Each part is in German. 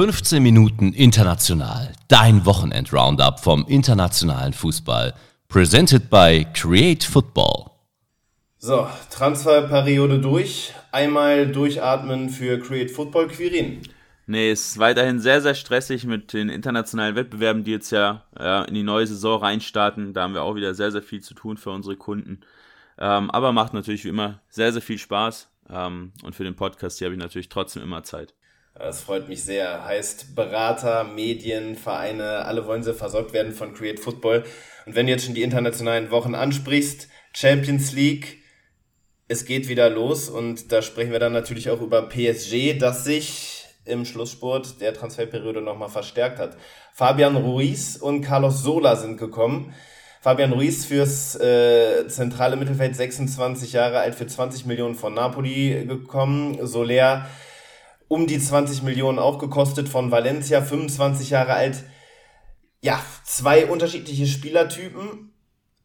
15 Minuten international. Dein Wochenend-Roundup vom internationalen Fußball. Presented by Create Football. So, Transferperiode durch. Einmal durchatmen für Create Football Quirin. Nee, es ist weiterhin sehr, sehr stressig mit den internationalen Wettbewerben, die jetzt ja, ja in die neue Saison reinstarten. Da haben wir auch wieder sehr, sehr viel zu tun für unsere Kunden. Ähm, aber macht natürlich wie immer sehr, sehr viel Spaß. Ähm, und für den Podcast hier habe ich natürlich trotzdem immer Zeit. Das freut mich sehr. Heißt Berater, Medien, Vereine, alle wollen sie versorgt werden von Create Football. Und wenn du jetzt schon die internationalen Wochen ansprichst, Champions League, es geht wieder los und da sprechen wir dann natürlich auch über PSG, das sich im Schlusssport der Transferperiode nochmal verstärkt hat. Fabian Ruiz und Carlos Sola sind gekommen. Fabian Ruiz fürs äh, zentrale Mittelfeld, 26 Jahre alt, für 20 Millionen von Napoli gekommen. Soler um die 20 Millionen auch gekostet von Valencia, 25 Jahre alt. Ja, zwei unterschiedliche Spielertypen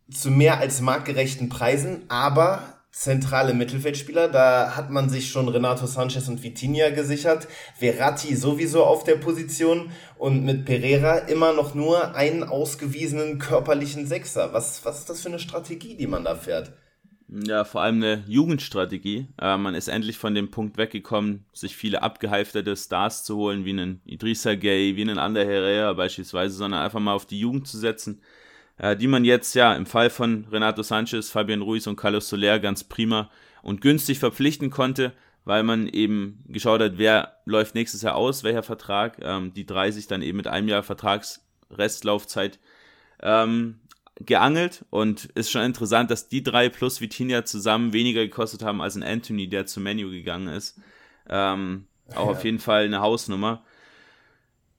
zu mehr als marktgerechten Preisen, aber zentrale Mittelfeldspieler. Da hat man sich schon Renato Sanchez und Vitinha gesichert. Verratti sowieso auf der Position und mit Pereira immer noch nur einen ausgewiesenen körperlichen Sechser. Was, was ist das für eine Strategie, die man da fährt? Ja, vor allem eine Jugendstrategie. Äh, man ist endlich von dem Punkt weggekommen, sich viele abgehalfterte Stars zu holen, wie einen Idrissa Gay, wie einen Ander Herrera beispielsweise, sondern einfach mal auf die Jugend zu setzen äh, die man jetzt ja im Fall von Renato Sanchez, Fabian Ruiz und Carlos Soler ganz prima und günstig verpflichten konnte, weil man eben geschaut hat, wer läuft nächstes Jahr aus, welcher Vertrag. Ähm, die drei sich dann eben mit einem Jahr Vertragsrestlaufzeit ähm, geangelt und ist schon interessant, dass die drei plus Vitinha zusammen weniger gekostet haben als ein Anthony, der zu Menu gegangen ist. Ähm, auch ja. auf jeden Fall eine Hausnummer.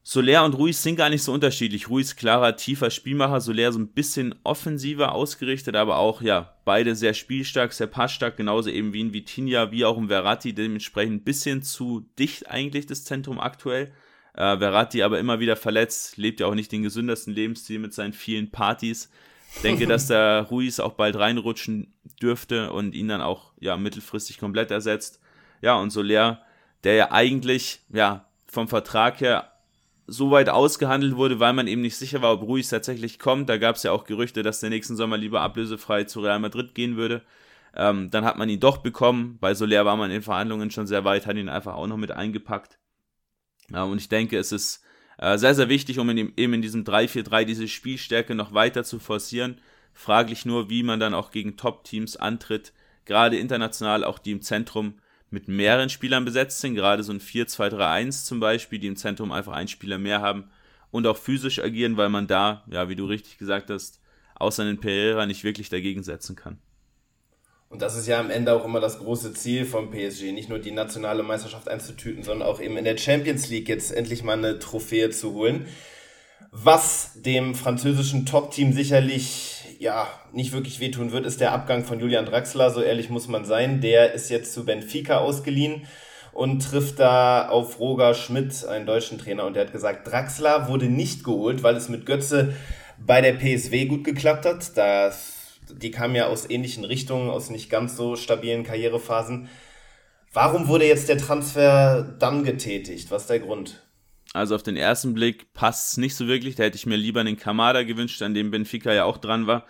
Soler und Ruiz sind gar nicht so unterschiedlich. Ruiz klarer, tiefer Spielmacher, Soler so ein bisschen offensiver ausgerichtet, aber auch, ja, beide sehr spielstark, sehr passstark, genauso eben wie ein Vitinha, wie auch ein Verratti, dementsprechend ein bisschen zu dicht eigentlich das Zentrum aktuell. Äh, Verratti aber immer wieder verletzt, lebt ja auch nicht den gesündesten Lebensstil mit seinen vielen Partys. Denke, dass der Ruiz auch bald reinrutschen dürfte und ihn dann auch, ja, mittelfristig komplett ersetzt. Ja, und Soler, der ja eigentlich, ja, vom Vertrag her so weit ausgehandelt wurde, weil man eben nicht sicher war, ob Ruiz tatsächlich kommt. Da gab es ja auch Gerüchte, dass der nächsten Sommer lieber ablösefrei zu Real Madrid gehen würde. Ähm, dann hat man ihn doch bekommen. Bei Soler war man in Verhandlungen schon sehr weit, hat ihn einfach auch noch mit eingepackt. Ja, und ich denke, es ist sehr, sehr wichtig, um in dem, eben in diesem 3-4-3 diese Spielstärke noch weiter zu forcieren. Fraglich nur, wie man dann auch gegen Top-Teams antritt, gerade international, auch die im Zentrum mit mehreren Spielern besetzt sind, gerade so ein 4-2-3-1 zum Beispiel, die im Zentrum einfach einen Spieler mehr haben und auch physisch agieren, weil man da, ja, wie du richtig gesagt hast, außer den Pereira nicht wirklich dagegen setzen kann. Und das ist ja am Ende auch immer das große Ziel vom PSG, nicht nur die nationale Meisterschaft einzutüten, sondern auch eben in der Champions League jetzt endlich mal eine Trophäe zu holen. Was dem französischen Top-Team sicherlich ja, nicht wirklich wehtun wird, ist der Abgang von Julian Draxler, so ehrlich muss man sein. Der ist jetzt zu Benfica ausgeliehen und trifft da auf Roger Schmidt, einen deutschen Trainer, und der hat gesagt, Draxler wurde nicht geholt, weil es mit Götze bei der PSW gut geklappt hat. Das, die kamen ja aus ähnlichen Richtungen, aus nicht ganz so stabilen Karrierephasen. Warum wurde jetzt der Transfer dann getätigt? Was ist der Grund? Also auf den ersten Blick passt es nicht so wirklich. Da hätte ich mir lieber einen Kamada gewünscht, an dem Benfica ja auch dran war,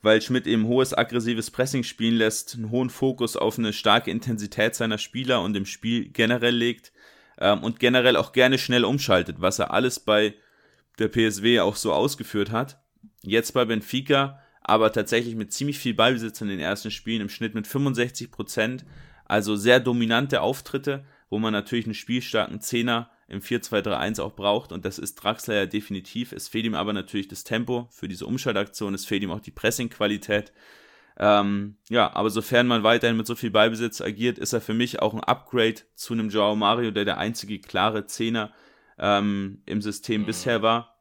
weil Schmidt eben hohes aggressives Pressing spielen lässt, einen hohen Fokus auf eine starke Intensität seiner Spieler und im Spiel generell legt ähm, und generell auch gerne schnell umschaltet, was er alles bei der PSW auch so ausgeführt hat. Jetzt bei Benfica, aber tatsächlich mit ziemlich viel Ballbesitz in den ersten Spielen, im Schnitt mit 65 Prozent, also sehr dominante Auftritte, wo man natürlich einen spielstarken Zehner im 4-2-3-1 auch braucht und das ist Draxler ja definitiv. Es fehlt ihm aber natürlich das Tempo für diese Umschaltaktion, es fehlt ihm auch die Pressingqualität. Ähm, ja, aber sofern man weiterhin mit so viel Ballbesitz agiert, ist er für mich auch ein Upgrade zu einem Joao Mario, der der einzige klare Zehner ähm, im System mhm. bisher war.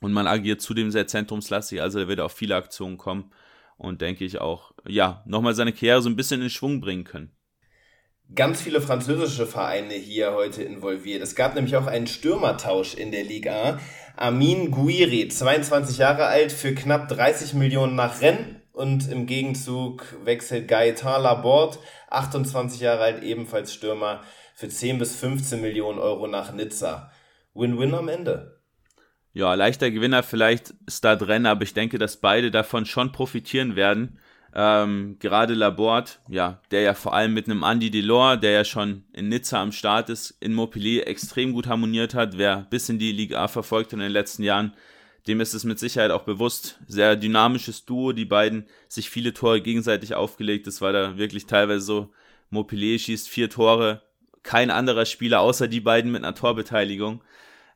Und man agiert zudem sehr zentrumslastig, also er wird auf viele Aktionen kommen und denke ich auch, ja, nochmal seine Karriere so ein bisschen in Schwung bringen können ganz viele französische Vereine hier heute involviert. Es gab nämlich auch einen Stürmertausch in der Liga. Amin Gouiri, 22 Jahre alt, für knapp 30 Millionen nach Rennes und im Gegenzug wechselt Gaetan Laborde, 28 Jahre alt, ebenfalls Stürmer, für 10 bis 15 Millionen Euro nach Nizza. Win-Win am Ende. Ja, leichter Gewinner vielleicht ist da drin, aber ich denke, dass beide davon schon profitieren werden. Ähm, gerade Laborde, ja, der ja vor allem mit einem Andy Delors, der ja schon in Nizza am Start ist, in Montpellier extrem gut harmoniert hat. Wer bis in die Liga A verfolgt in den letzten Jahren, dem ist es mit Sicherheit auch bewusst. Sehr dynamisches Duo, die beiden sich viele Tore gegenseitig aufgelegt. Das war da wirklich teilweise so. Montpellier schießt vier Tore, kein anderer Spieler außer die beiden mit einer Torbeteiligung.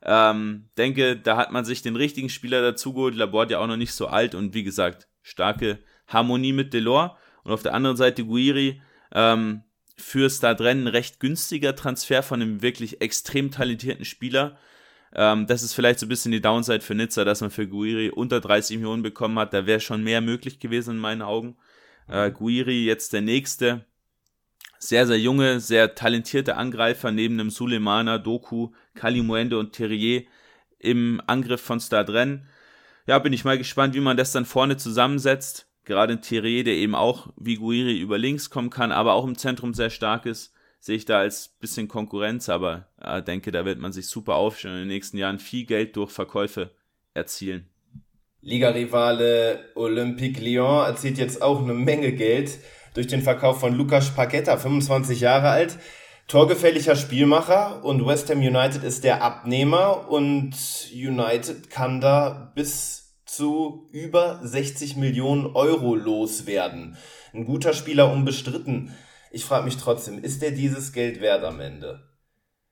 Ähm, denke, da hat man sich den richtigen Spieler dazu geholt. Laborde ja auch noch nicht so alt und wie gesagt, starke Harmonie mit Delors. Und auf der anderen Seite Guiri ähm, für Stadrennen recht günstiger Transfer von einem wirklich extrem talentierten Spieler. Ähm, das ist vielleicht so ein bisschen die Downside für Nizza, dass man für Guiri unter 30 Millionen bekommen hat. Da wäre schon mehr möglich gewesen in meinen Augen. Äh, Guiri jetzt der nächste. Sehr, sehr junge, sehr talentierte Angreifer neben dem Suleimana, Doku, Kalimuende und Terrier im Angriff von Stadren. Ja, bin ich mal gespannt, wie man das dann vorne zusammensetzt. Gerade ein Terrier, der eben auch wie Guiri über links kommen kann, aber auch im Zentrum sehr stark ist sehe ich da als bisschen Konkurrenz, aber äh, denke, da wird man sich super aufstellen und in den nächsten Jahren viel Geld durch Verkäufe erzielen. Liga-Rivale Olympique Lyon erzielt jetzt auch eine Menge Geld durch den Verkauf von Lukas Paqueta, 25 Jahre alt, torgefälliger Spielmacher und West Ham United ist der Abnehmer und United kann da bis zu über 60 Millionen Euro loswerden. Ein guter Spieler unbestritten. Ich frage mich trotzdem, ist der dieses Geld wert am Ende?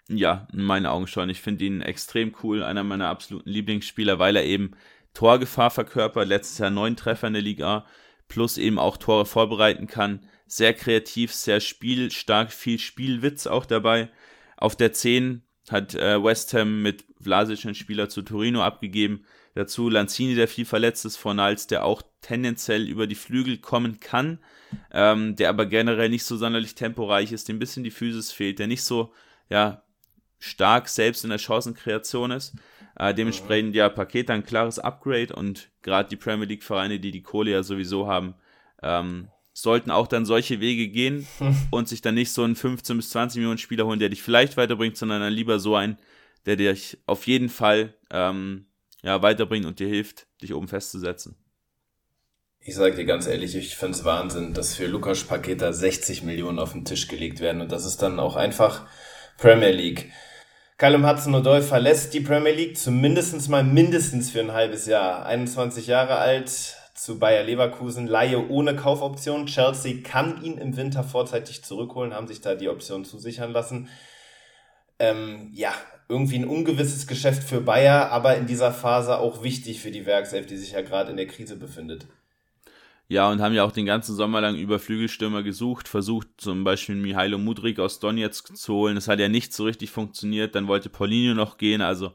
Ja, in meinen Augen schon. Ich finde ihn extrem cool, einer meiner absoluten Lieblingsspieler, weil er eben Torgefahr verkörpert, letztes Jahr neun Treffer in der Liga, plus eben auch Tore vorbereiten kann. Sehr kreativ, sehr spielstark, viel Spielwitz auch dabei. Auf der 10 hat äh, West Ham mit Vlasic einen Spieler zu Torino abgegeben. Dazu Lanzini, der viel verletzt ist, Fornals, der auch tendenziell über die Flügel kommen kann, ähm, der aber generell nicht so sonderlich temporeich ist, dem ein bisschen die Physis fehlt, der nicht so ja, stark selbst in der Chancenkreation ist. Äh, dementsprechend ja Paket ein klares Upgrade und gerade die Premier League Vereine, die die Kohle ja sowieso haben, ähm, sollten auch dann solche Wege gehen und sich dann nicht so einen 15 bis 20 Millionen Spieler holen, der dich vielleicht weiterbringt, sondern dann lieber so einen, der dich auf jeden Fall ähm, ja, weiterbringt und dir hilft, dich oben festzusetzen. Ich sage dir ganz ehrlich, ich finde es Wahnsinn, dass für Lukas Paketa 60 Millionen auf den Tisch gelegt werden und das ist dann auch einfach Premier League. Callum Hudson-Odoi verlässt die Premier League zumindest mal mindestens für ein halbes Jahr. 21 Jahre alt, zu Bayer Leverkusen, Laie ohne Kaufoption. Chelsea kann ihn im Winter vorzeitig zurückholen, haben sich da die Option zusichern lassen. Ähm, ja, irgendwie ein ungewisses Geschäft für Bayer, aber in dieser Phase auch wichtig für die Werkself, die sich ja gerade in der Krise befindet. Ja, und haben ja auch den ganzen Sommer lang über Flügelstürmer gesucht, versucht zum Beispiel Mihailo Mudrik aus Donetsk zu holen. Das hat ja nicht so richtig funktioniert. Dann wollte Paulinho noch gehen. Also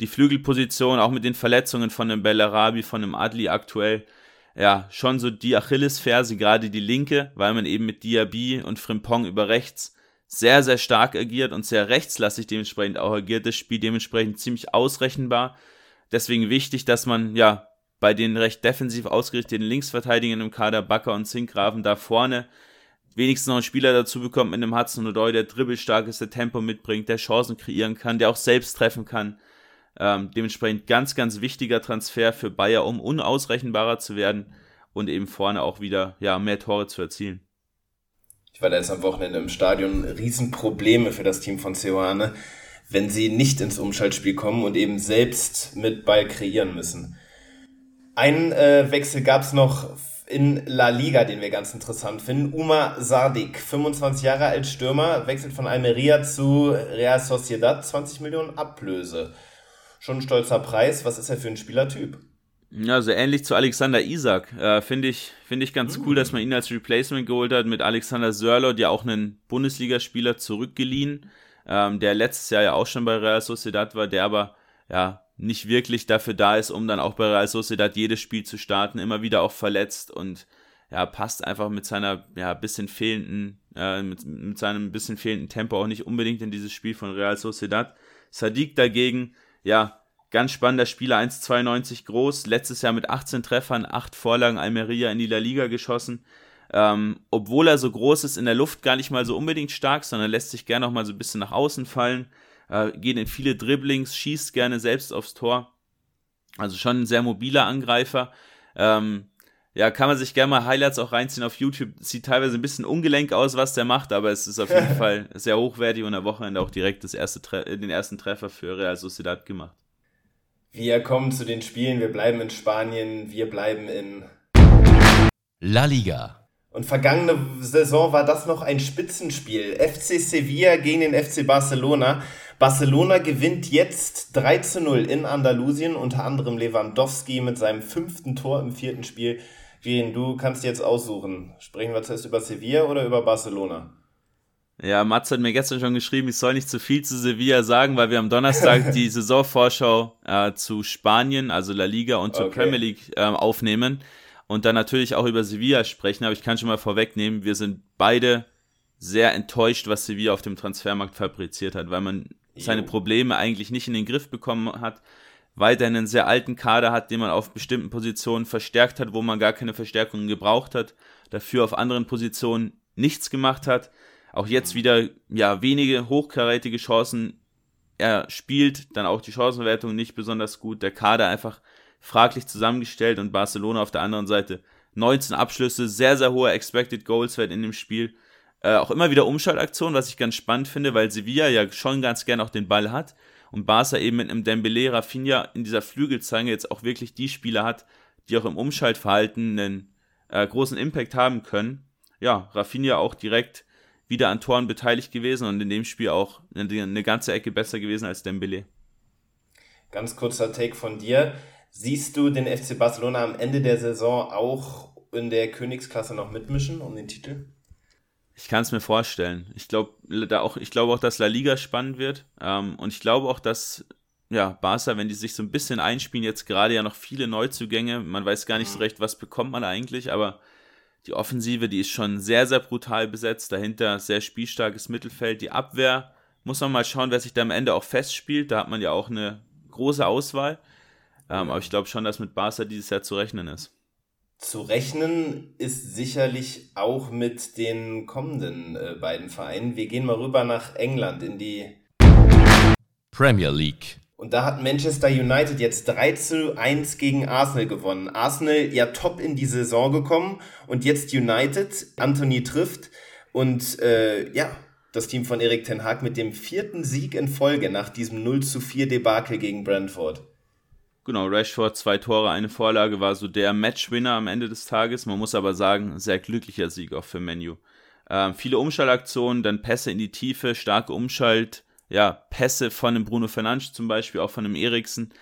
die Flügelposition, auch mit den Verletzungen von dem Bellarabi, von dem Adli aktuell, ja, schon so die Achillesferse, gerade die linke, weil man eben mit Diaby und Frimpong über rechts sehr, sehr stark agiert und sehr rechtslastig dementsprechend auch agiert. Das Spiel dementsprechend ziemlich ausrechenbar. Deswegen wichtig, dass man ja bei den recht defensiv ausgerichteten Linksverteidigern im Kader, Bakker und Zinkgrafen, da vorne wenigstens noch einen Spieler dazu bekommt mit einem Hudson Odoi, der dribbelstark ist, der Tempo mitbringt, der Chancen kreieren kann, der auch selbst treffen kann. Ähm, dementsprechend ganz, ganz wichtiger Transfer für Bayer, um unausrechenbarer zu werden und eben vorne auch wieder ja, mehr Tore zu erzielen. Ich war da jetzt am Wochenende im Stadion. Riesenprobleme für das Team von Seoane, wenn sie nicht ins Umschaltspiel kommen und eben selbst mit Ball kreieren müssen. Einen äh, Wechsel gab es noch in La Liga, den wir ganz interessant finden. Uma Sardik, 25 Jahre alt, Stürmer, wechselt von Almeria zu Real Sociedad, 20 Millionen Ablöse. Schon ein stolzer Preis. Was ist er für ein Spielertyp? Ja, so ähnlich zu Alexander Isak. Äh, Finde ich, find ich ganz mhm. cool, dass man ihn als Replacement geholt hat mit Alexander Sörlot, ja auch einen Bundesligaspieler zurückgeliehen, ähm, der letztes Jahr ja auch schon bei Real Sociedad war, der aber ja nicht wirklich dafür da ist, um dann auch bei Real Sociedad jedes Spiel zu starten, immer wieder auch verletzt und ja, passt einfach mit seiner ja bisschen fehlenden, äh, mit, mit seinem bisschen fehlenden Tempo auch nicht unbedingt in dieses Spiel von Real Sociedad. Sadiq dagegen, ja, Ganz spannender Spieler, 1,92 groß, letztes Jahr mit 18 Treffern, 8 Vorlagen Almeria in die La Liga geschossen. Ähm, obwohl er so groß ist, in der Luft gar nicht mal so unbedingt stark, sondern lässt sich gerne auch mal so ein bisschen nach außen fallen. Äh, geht in viele Dribblings, schießt gerne selbst aufs Tor. Also schon ein sehr mobiler Angreifer. Ähm, ja, kann man sich gerne mal Highlights auch reinziehen auf YouTube. Sieht teilweise ein bisschen ungelenk aus, was der macht, aber es ist auf jeden Fall sehr hochwertig und am Wochenende auch direkt das erste den ersten Treffer für Real Sociedad gemacht. Wir kommen zu den Spielen, wir bleiben in Spanien, wir bleiben in La Liga. Und vergangene Saison war das noch ein Spitzenspiel. FC Sevilla gegen den FC Barcelona. Barcelona gewinnt jetzt 3 zu 0 in Andalusien, unter anderem Lewandowski mit seinem fünften Tor im vierten Spiel. Gehen, du kannst jetzt aussuchen. Sprechen wir zuerst über Sevilla oder über Barcelona? Ja, Mats hat mir gestern schon geschrieben, ich soll nicht zu viel zu Sevilla sagen, weil wir am Donnerstag die Saisonvorschau äh, zu Spanien, also La Liga und zur okay. Premier League äh, aufnehmen und dann natürlich auch über Sevilla sprechen. Aber ich kann schon mal vorwegnehmen, wir sind beide sehr enttäuscht, was Sevilla auf dem Transfermarkt fabriziert hat, weil man seine Probleme eigentlich nicht in den Griff bekommen hat, weiterhin einen sehr alten Kader hat, den man auf bestimmten Positionen verstärkt hat, wo man gar keine Verstärkungen gebraucht hat, dafür auf anderen Positionen nichts gemacht hat. Auch jetzt wieder ja wenige hochkarätige Chancen. Er spielt dann auch die Chancenwertung nicht besonders gut. Der Kader einfach fraglich zusammengestellt und Barcelona auf der anderen Seite 19 Abschlüsse, sehr, sehr hoher Expected Goals Wert in dem Spiel. Äh, auch immer wieder Umschaltaktionen, was ich ganz spannend finde, weil Sevilla ja schon ganz gern auch den Ball hat und Barca eben mit einem Dembele, Rafinha in dieser Flügelzange jetzt auch wirklich die Spieler hat, die auch im Umschaltverhalten einen äh, großen Impact haben können. Ja, Rafinha auch direkt wieder an Toren beteiligt gewesen und in dem Spiel auch eine, eine ganze Ecke besser gewesen als Dembele. Ganz kurzer Take von dir. Siehst du den FC Barcelona am Ende der Saison auch in der Königsklasse noch mitmischen um den Titel? Ich kann es mir vorstellen. Ich glaube da auch, ich glaube auch, dass La Liga spannend wird. Ähm, und ich glaube auch, dass ja, Barca, wenn die sich so ein bisschen einspielen, jetzt gerade ja noch viele Neuzugänge, man weiß gar nicht so mhm. recht, was bekommt man eigentlich, aber die Offensive, die ist schon sehr, sehr brutal besetzt. Dahinter sehr spielstarkes Mittelfeld. Die Abwehr muss man mal schauen, wer sich da am Ende auch festspielt. Da hat man ja auch eine große Auswahl. Ähm, aber ich glaube schon, dass mit Barca dieses Jahr zu rechnen ist. Zu rechnen ist sicherlich auch mit den kommenden äh, beiden Vereinen. Wir gehen mal rüber nach England in die Premier League. Und da hat Manchester United jetzt 3 zu 1 gegen Arsenal gewonnen. Arsenal ja top in die Saison gekommen und jetzt United, Anthony trifft und äh, ja, das Team von Erik Ten Hag mit dem vierten Sieg in Folge nach diesem 0 zu 4 Debakel gegen Brentford. Genau, Rashford, zwei Tore, eine Vorlage, war so der Matchwinner am Ende des Tages. Man muss aber sagen, sehr glücklicher Sieg auch für Menu. Ähm, viele Umschaltaktionen, dann Pässe in die Tiefe, starke Umschalt, ja, Pässe von dem Bruno Fernandes zum Beispiel, auch von dem Eriksen,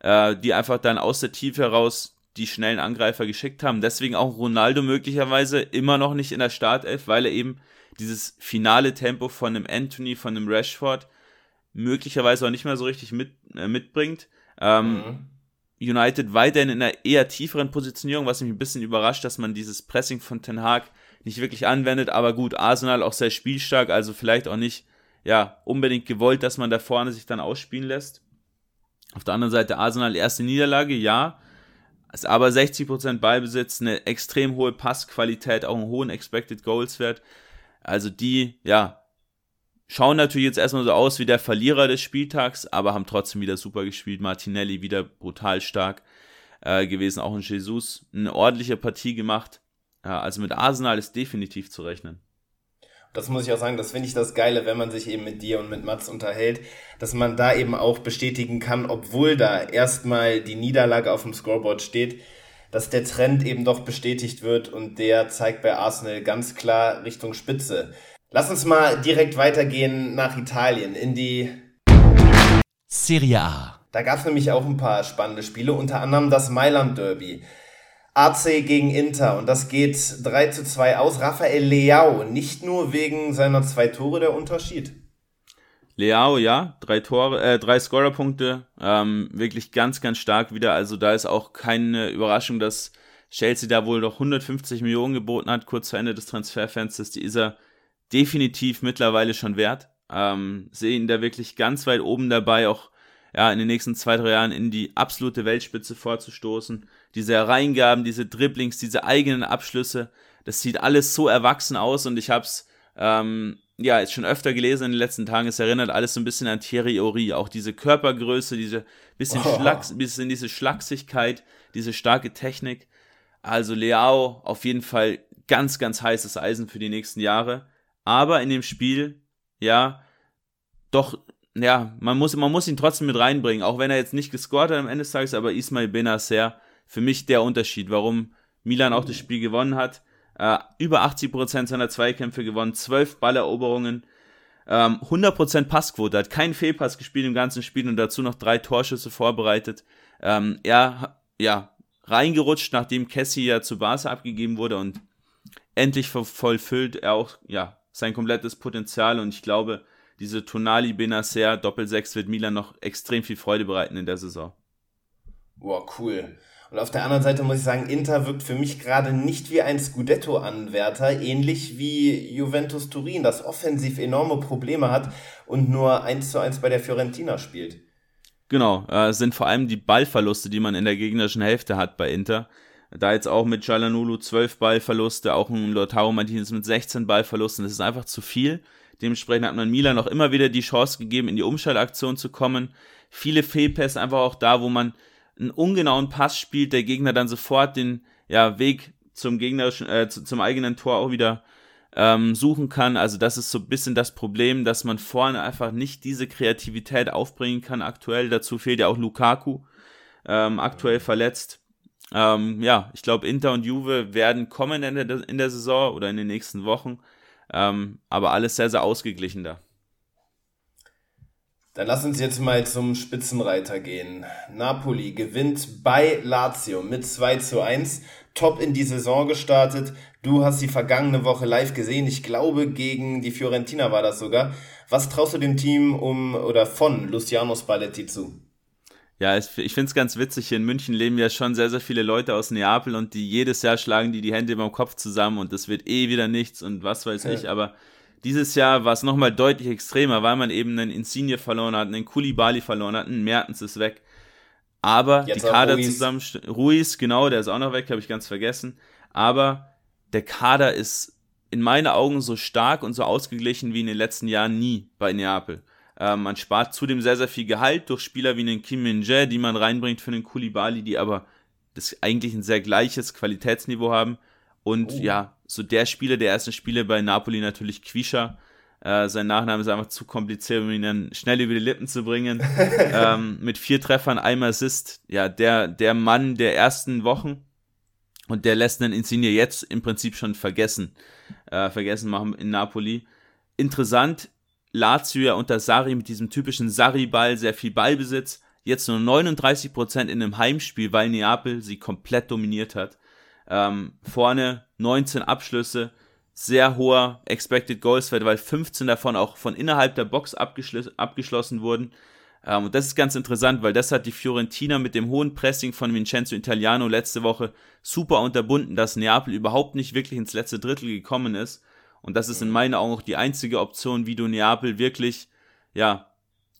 äh, die einfach dann aus der Tiefe heraus die schnellen Angreifer geschickt haben. Deswegen auch Ronaldo möglicherweise immer noch nicht in der Startelf, weil er eben dieses finale Tempo von einem Anthony, von einem Rashford möglicherweise auch nicht mehr so richtig mit, äh, mitbringt. Ähm, mhm. United weiterhin in einer eher tieferen Positionierung, was mich ein bisschen überrascht, dass man dieses Pressing von Ten Hag nicht wirklich anwendet. Aber gut, Arsenal auch sehr spielstark, also vielleicht auch nicht ja, unbedingt gewollt, dass man da vorne sich dann ausspielen lässt. Auf der anderen Seite Arsenal erste Niederlage, ja. Ist aber 60% Ballbesitz, eine extrem hohe Passqualität, auch einen hohen Expected Goals Wert. Also die, ja, schauen natürlich jetzt erstmal so aus wie der Verlierer des Spieltags, aber haben trotzdem wieder super gespielt. Martinelli wieder brutal stark äh, gewesen, auch in Jesus eine ordentliche Partie gemacht. Äh, also mit Arsenal ist definitiv zu rechnen. Das muss ich auch sagen, das finde ich das Geile, wenn man sich eben mit dir und mit Mats unterhält, dass man da eben auch bestätigen kann, obwohl da erstmal die Niederlage auf dem Scoreboard steht, dass der Trend eben doch bestätigt wird und der zeigt bei Arsenal ganz klar Richtung Spitze. Lass uns mal direkt weitergehen nach Italien, in die Serie A. Da gab es nämlich auch ein paar spannende Spiele, unter anderem das Mailand Derby. AC gegen Inter und das geht 3 zu 2 aus. Rafael Leao, nicht nur wegen seiner zwei Tore der Unterschied. Leao, ja, drei Tore, äh, drei Scorerpunkte, ähm, wirklich ganz, ganz stark wieder. Also da ist auch keine Überraschung, dass Chelsea da wohl noch 150 Millionen geboten hat, kurz vor Ende des Transferfensters. Die ist er definitiv mittlerweile schon wert. Ähm, sehe ihn da wirklich ganz weit oben dabei, auch ja, in den nächsten zwei, drei Jahren in die absolute Weltspitze vorzustoßen. Diese Hereingaben, diese Dribblings, diese eigenen Abschlüsse, das sieht alles so erwachsen aus und ich habe es ähm, ja, ist schon öfter gelesen in den letzten Tagen, es erinnert alles so ein bisschen an Thierry Henry, auch diese Körpergröße, diese bisschen, oh. Schlacks, bisschen diese Schlagsigkeit, diese starke Technik. Also Leao auf jeden Fall ganz, ganz heißes Eisen für die nächsten Jahre. Aber in dem Spiel, ja, doch, ja, man muss, man muss ihn trotzdem mit reinbringen, auch wenn er jetzt nicht gescored hat am Ende des Tages, aber Ismail Benacer, für mich der Unterschied, warum Milan auch das Spiel gewonnen hat. Äh, über 80% seiner Zweikämpfe gewonnen, 12 Balleroberungen, ähm, 100% Passquote, hat keinen Fehlpass gespielt im ganzen Spiel und dazu noch drei Torschüsse vorbereitet. Ähm, er, ja, reingerutscht, nachdem Cassie ja zu Barca abgegeben wurde und endlich vollfüllt er auch, ja, sein komplettes Potenzial und ich glaube, diese Tonali Benacer Doppel-6 wird Milan noch extrem viel Freude bereiten in der Saison. Boah, cool. Und auf der anderen Seite muss ich sagen, Inter wirkt für mich gerade nicht wie ein Scudetto-Anwärter, ähnlich wie Juventus Turin, das offensiv enorme Probleme hat und nur 1 zu 1 bei der Fiorentina spielt. Genau, äh, sind vor allem die Ballverluste, die man in der gegnerischen Hälfte hat bei Inter. Da jetzt auch mit Jalanulu 12 Ballverluste, auch ein Lautaro Martinez mit 16 Ballverlusten, das ist einfach zu viel. Dementsprechend hat man Milan auch immer wieder die Chance gegeben, in die Umschaltaktion zu kommen. Viele Fehlpässe einfach auch da, wo man einen ungenauen Pass spielt, der Gegner dann sofort den ja, Weg zum gegnerischen, äh, zum eigenen Tor auch wieder ähm, suchen kann. Also das ist so ein bisschen das Problem, dass man vorne einfach nicht diese Kreativität aufbringen kann aktuell. Dazu fehlt ja auch Lukaku, ähm, aktuell verletzt. Ähm, ja, ich glaube, Inter und Juve werden kommen in der, in der Saison oder in den nächsten Wochen. Ähm, aber alles sehr, sehr ausgeglichen da. Dann lass uns jetzt mal zum Spitzenreiter gehen. Napoli gewinnt bei Lazio mit 2 zu 1. Top in die Saison gestartet. Du hast die vergangene Woche live gesehen. Ich glaube, gegen die Fiorentina war das sogar. Was traust du dem Team um oder von Luciano Spalletti zu? Ja, ich finde es ganz witzig. Hier in München leben ja schon sehr, sehr viele Leute aus Neapel und die jedes Jahr schlagen die die Hände über dem Kopf zusammen und das wird eh wieder nichts und was weiß ja. ich. Aber dieses Jahr war es nochmal deutlich extremer, weil man eben einen Insigne verloren hat, einen Kulibali verloren hat, einen Mertens ist weg. Aber Jetzt die Kader zusammen, Ruiz, genau, der ist auch noch weg, habe ich ganz vergessen. Aber der Kader ist in meinen Augen so stark und so ausgeglichen wie in den letzten Jahren nie bei Neapel. Ähm, man spart zudem sehr, sehr viel Gehalt durch Spieler wie einen Kim min die man reinbringt für einen Kulibali, die aber das eigentlich ein sehr gleiches Qualitätsniveau haben. Und oh. ja, so der Spieler der ersten Spiele bei Napoli natürlich Quisha. Äh, sein Nachname ist einfach zu kompliziert, um ihn dann schnell über die Lippen zu bringen. ähm, mit vier Treffern, einmal Assist. Ja, der, der Mann der ersten Wochen. Und der lässt dann Insigne jetzt im Prinzip schon vergessen. Äh, vergessen machen in Napoli. Interessant, Lazio ja unter Sari mit diesem typischen Sari-Ball, sehr viel Ballbesitz. Jetzt nur 39% in einem Heimspiel, weil Neapel sie komplett dominiert hat. Ähm, vorne 19 Abschlüsse, sehr hoher Expected Goals Wert, weil 15 davon auch von innerhalb der Box abgeschl abgeschlossen wurden. Ähm, und das ist ganz interessant, weil das hat die Fiorentina mit dem hohen Pressing von Vincenzo Italiano letzte Woche super unterbunden, dass Neapel überhaupt nicht wirklich ins letzte Drittel gekommen ist. Und das ist in meinen Augen auch die einzige Option, wie du Neapel wirklich, ja,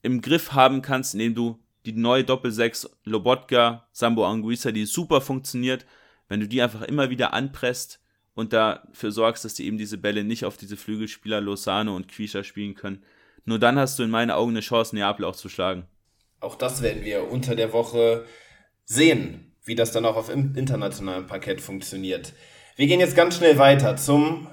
im Griff haben kannst, indem du die neue Doppel-6 Lobotka, Sambo Anguissa, die super funktioniert, wenn du die einfach immer wieder anpresst und dafür sorgst, dass die eben diese Bälle nicht auf diese Flügelspieler Lozano und Quisha spielen können. Nur dann hast du in meinen Augen eine Chance, Neapel auch zu schlagen. Auch das werden wir unter der Woche sehen, wie das dann auch auf internationalem Parkett funktioniert. Wir gehen jetzt ganz schnell weiter zum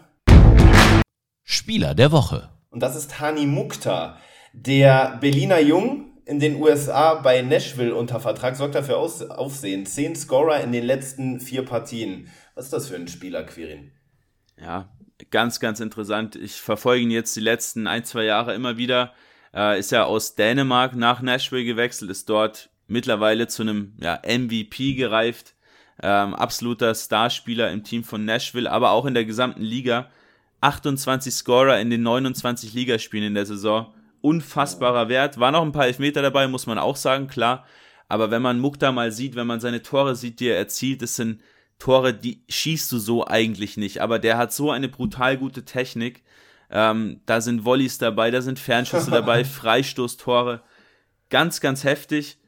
Spieler der Woche. Und das ist Hani Mukta, der Berliner Jung, in den USA bei Nashville unter Vertrag, sorgt dafür Aus Aufsehen. Zehn Scorer in den letzten vier Partien. Was ist das für ein Spieler, Quirin? Ja, ganz, ganz interessant. Ich verfolge ihn jetzt die letzten ein, zwei Jahre immer wieder. Äh, ist ja aus Dänemark nach Nashville gewechselt, ist dort mittlerweile zu einem ja, MVP gereift. Ähm, absoluter Starspieler im Team von Nashville, aber auch in der gesamten Liga. 28 Scorer in den 29 Ligaspielen in der Saison unfassbarer Wert. War noch ein paar Elfmeter dabei, muss man auch sagen, klar. Aber wenn man Mukta mal sieht, wenn man seine Tore sieht, die er erzielt, das sind Tore, die schießt du so eigentlich nicht. Aber der hat so eine brutal gute Technik. Ähm, da sind Volleys dabei, da sind Fernschüsse dabei, Freistoßtore. Ganz, ganz heftig.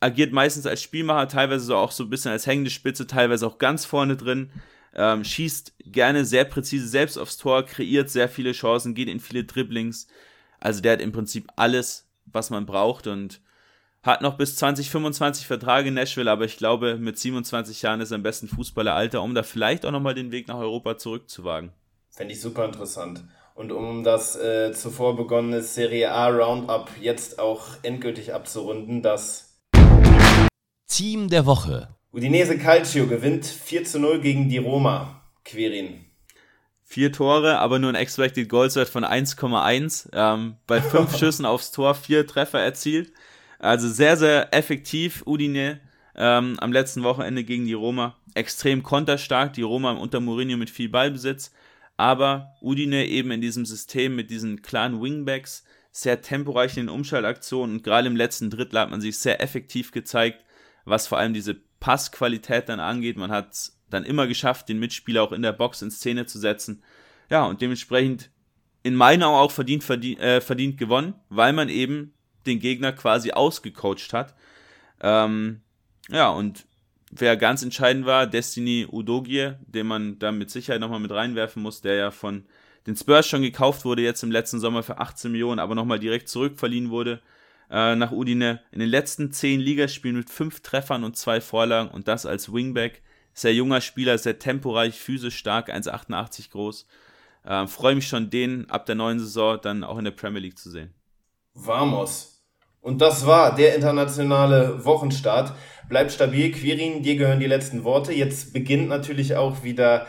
Agiert meistens als Spielmacher, teilweise so auch so ein bisschen als hängende Spitze, teilweise auch ganz vorne drin. Ähm, schießt gerne sehr präzise selbst aufs Tor, kreiert sehr viele Chancen, geht in viele Dribblings. Also der hat im Prinzip alles, was man braucht und hat noch bis 2025 Vertrag in Nashville, aber ich glaube, mit 27 Jahren ist er am besten Fußballeralter, um da vielleicht auch nochmal den Weg nach Europa zurückzuwagen. Fände ich super interessant. Und um das äh, zuvor begonnene Serie A Roundup jetzt auch endgültig abzurunden, das Team der Woche. Udinese Calcio gewinnt 4 zu 0 gegen die Roma. Quirin. Vier Tore, aber nur ein Expected Goals Wert von 1,1. Ähm, bei fünf Schüssen aufs Tor vier Treffer erzielt. Also sehr, sehr effektiv. Udine ähm, am letzten Wochenende gegen die Roma. Extrem konterstark. Die Roma unter Mourinho mit viel Ballbesitz. Aber Udine eben in diesem System mit diesen klaren Wingbacks, sehr temporeich in den Umschaltaktionen und gerade im letzten Drittel hat man sich sehr effektiv gezeigt, was vor allem diese Passqualität dann angeht. Man hat es dann immer geschafft, den Mitspieler auch in der Box in Szene zu setzen. Ja, und dementsprechend in meinen Augen auch verdient, verdient, äh, verdient gewonnen, weil man eben den Gegner quasi ausgecoacht hat. Ähm, ja, und wer ganz entscheidend war, Destiny Udogie, den man da mit Sicherheit nochmal mit reinwerfen muss, der ja von den Spurs schon gekauft wurde, jetzt im letzten Sommer für 18 Millionen, aber nochmal direkt zurückverliehen wurde äh, nach Udine. In den letzten 10 Ligaspielen mit 5 Treffern und 2 Vorlagen und das als Wingback. Sehr junger Spieler, sehr temporeich, physisch stark, 1,88 groß. Äh, Freue mich schon, den ab der neuen Saison dann auch in der Premier League zu sehen. Vamos. Und das war der internationale Wochenstart. Bleibt stabil, Quirin, dir gehören die letzten Worte. Jetzt beginnt natürlich auch wieder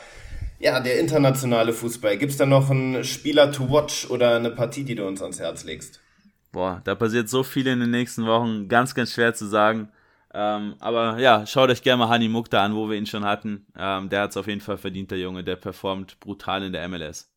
ja, der internationale Fußball. Gibt es da noch einen Spieler to watch oder eine Partie, die du uns ans Herz legst? Boah, da passiert so viel in den nächsten Wochen. Ganz, ganz schwer zu sagen. Ähm, aber ja, schaut euch gerne mal Hani Mukta an, wo wir ihn schon hatten. Ähm, der hat es auf jeden Fall verdient, der Junge. Der performt brutal in der MLS.